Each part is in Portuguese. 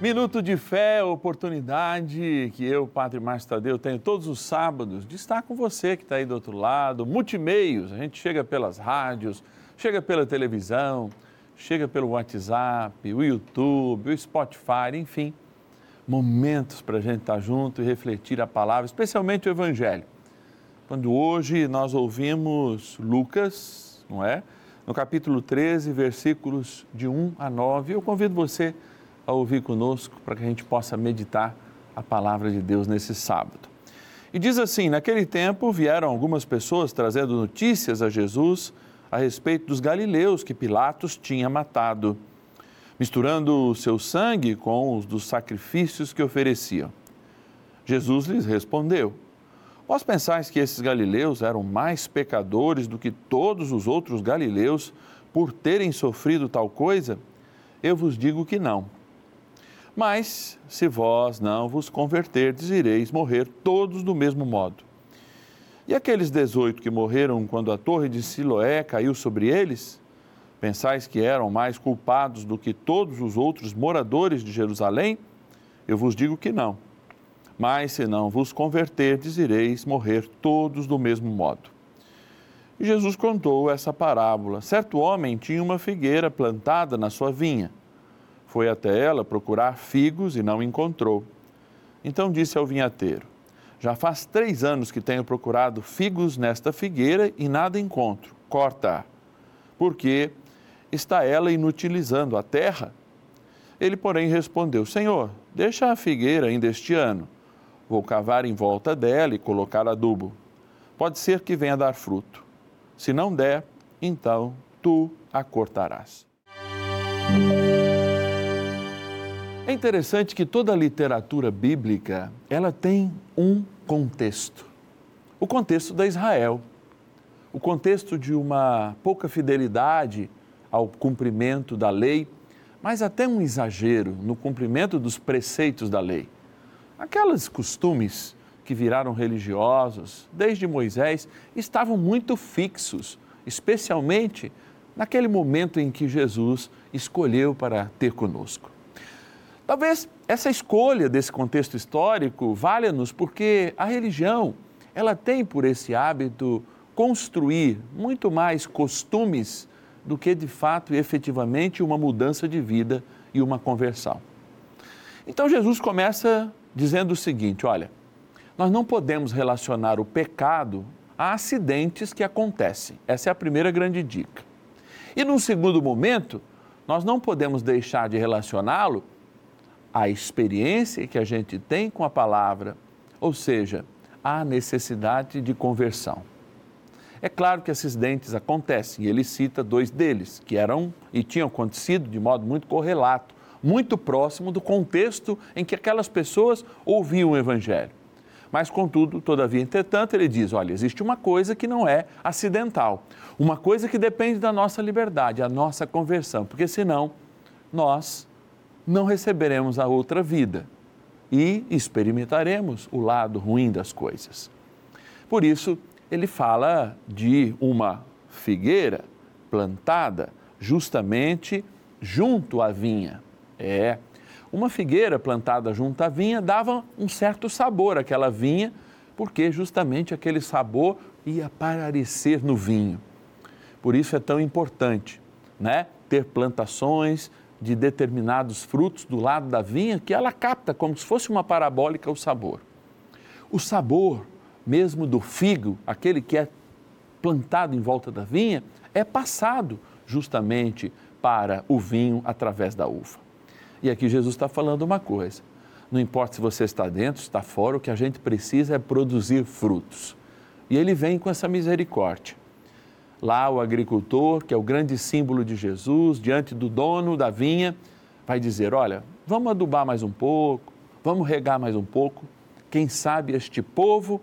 Minuto de fé, oportunidade que eu, Padre Márcio Tadeu, tenho todos os sábados de estar com você que está aí do outro lado. Multimeios, a gente chega pelas rádios, chega pela televisão, chega pelo WhatsApp, o YouTube, o Spotify, enfim. Momentos para a gente estar junto e refletir a palavra, especialmente o Evangelho. Quando hoje nós ouvimos Lucas, não é? No capítulo 13, versículos de 1 a 9, eu convido você a a ouvir conosco para que a gente possa meditar a palavra de Deus nesse sábado. E diz assim: Naquele tempo vieram algumas pessoas trazendo notícias a Jesus a respeito dos galileus que Pilatos tinha matado, misturando o seu sangue com os dos sacrifícios que ofereciam. Jesus lhes respondeu: Vós pensais que esses galileus eram mais pecadores do que todos os outros galileus por terem sofrido tal coisa? Eu vos digo que não mas se vós não vos converterdes, ireis morrer todos do mesmo modo. E aqueles dezoito que morreram quando a torre de Siloé caiu sobre eles, pensais que eram mais culpados do que todos os outros moradores de Jerusalém? Eu vos digo que não. Mas se não vos converterdes, ireis morrer todos do mesmo modo. E Jesus contou essa parábola. Certo homem tinha uma figueira plantada na sua vinha foi até ela procurar figos e não encontrou. Então disse ao vinhateiro: Já faz três anos que tenho procurado figos nesta figueira e nada encontro. Corta, porque está ela inutilizando a terra? Ele, porém, respondeu: Senhor, deixa a figueira ainda este ano. Vou cavar em volta dela e colocar adubo. Pode ser que venha dar fruto. Se não der, então tu a cortarás. É interessante que toda a literatura bíblica, ela tem um contexto. O contexto da Israel. O contexto de uma pouca fidelidade ao cumprimento da lei, mas até um exagero no cumprimento dos preceitos da lei. Aqueles costumes que viraram religiosos desde Moisés estavam muito fixos, especialmente naquele momento em que Jesus escolheu para ter conosco. Talvez essa escolha desse contexto histórico valha-nos porque a religião, ela tem por esse hábito construir muito mais costumes do que de fato e efetivamente uma mudança de vida e uma conversão. Então Jesus começa dizendo o seguinte: olha, nós não podemos relacionar o pecado a acidentes que acontecem. Essa é a primeira grande dica. E num segundo momento, nós não podemos deixar de relacioná-lo a experiência que a gente tem com a palavra, ou seja, a necessidade de conversão. É claro que esses dentes acontecem, e ele cita dois deles, que eram e tinham acontecido de modo muito correlato, muito próximo do contexto em que aquelas pessoas ouviam o Evangelho. Mas, contudo, todavia, entretanto, ele diz: olha, existe uma coisa que não é acidental, uma coisa que depende da nossa liberdade, a nossa conversão, porque senão nós não receberemos a outra vida e experimentaremos o lado ruim das coisas. Por isso, ele fala de uma figueira plantada justamente junto à vinha. É, uma figueira plantada junto à vinha dava um certo sabor àquela vinha, porque justamente aquele sabor ia aparecer no vinho. Por isso é tão importante, né? Ter plantações de determinados frutos do lado da vinha que ela capta como se fosse uma parabólica o sabor. O sabor mesmo do figo, aquele que é plantado em volta da vinha, é passado justamente para o vinho através da uva. E aqui Jesus está falando uma coisa: não importa se você está dentro, está fora, o que a gente precisa é produzir frutos. E ele vem com essa misericórdia. Lá, o agricultor, que é o grande símbolo de Jesus, diante do dono da vinha, vai dizer: Olha, vamos adubar mais um pouco, vamos regar mais um pouco. Quem sabe este povo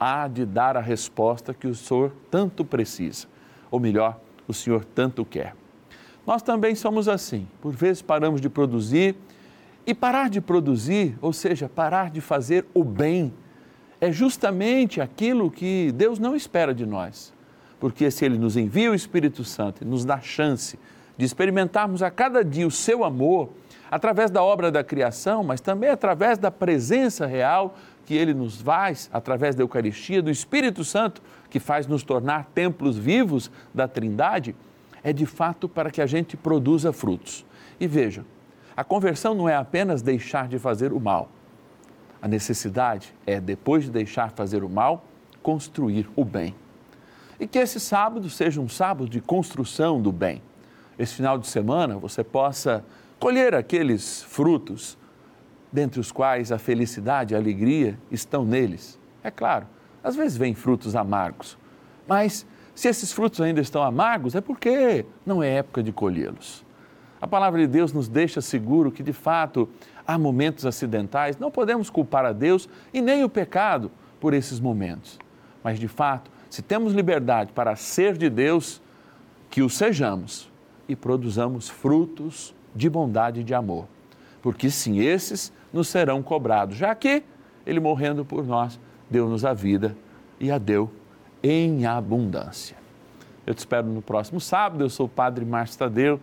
há de dar a resposta que o Senhor tanto precisa, ou melhor, o Senhor tanto quer. Nós também somos assim, por vezes paramos de produzir e parar de produzir, ou seja, parar de fazer o bem, é justamente aquilo que Deus não espera de nós porque se Ele nos envia o Espírito Santo e nos dá chance de experimentarmos a cada dia o seu amor, através da obra da criação, mas também através da presença real que ele nos faz, através da Eucaristia, do Espírito Santo, que faz nos tornar templos vivos da Trindade, é de fato para que a gente produza frutos. E veja, a conversão não é apenas deixar de fazer o mal. A necessidade é, depois de deixar fazer o mal, construir o bem. E que esse sábado seja um sábado de construção do bem. Esse final de semana você possa colher aqueles frutos, dentre os quais a felicidade e a alegria estão neles. É claro, às vezes vêm frutos amargos, mas se esses frutos ainda estão amargos, é porque não é época de colhê-los. A palavra de Deus nos deixa seguro que, de fato, há momentos acidentais, não podemos culpar a Deus e nem o pecado por esses momentos. Mas, de fato, se temos liberdade para ser de Deus, que o sejamos e produzamos frutos de bondade e de amor. Porque sim, esses nos serão cobrados, já que Ele morrendo por nós, deu-nos a vida e a deu em abundância. Eu te espero no próximo sábado. Eu sou o Padre Márcio Tadeu.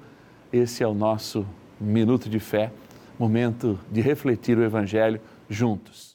Esse é o nosso Minuto de Fé, momento de refletir o Evangelho juntos.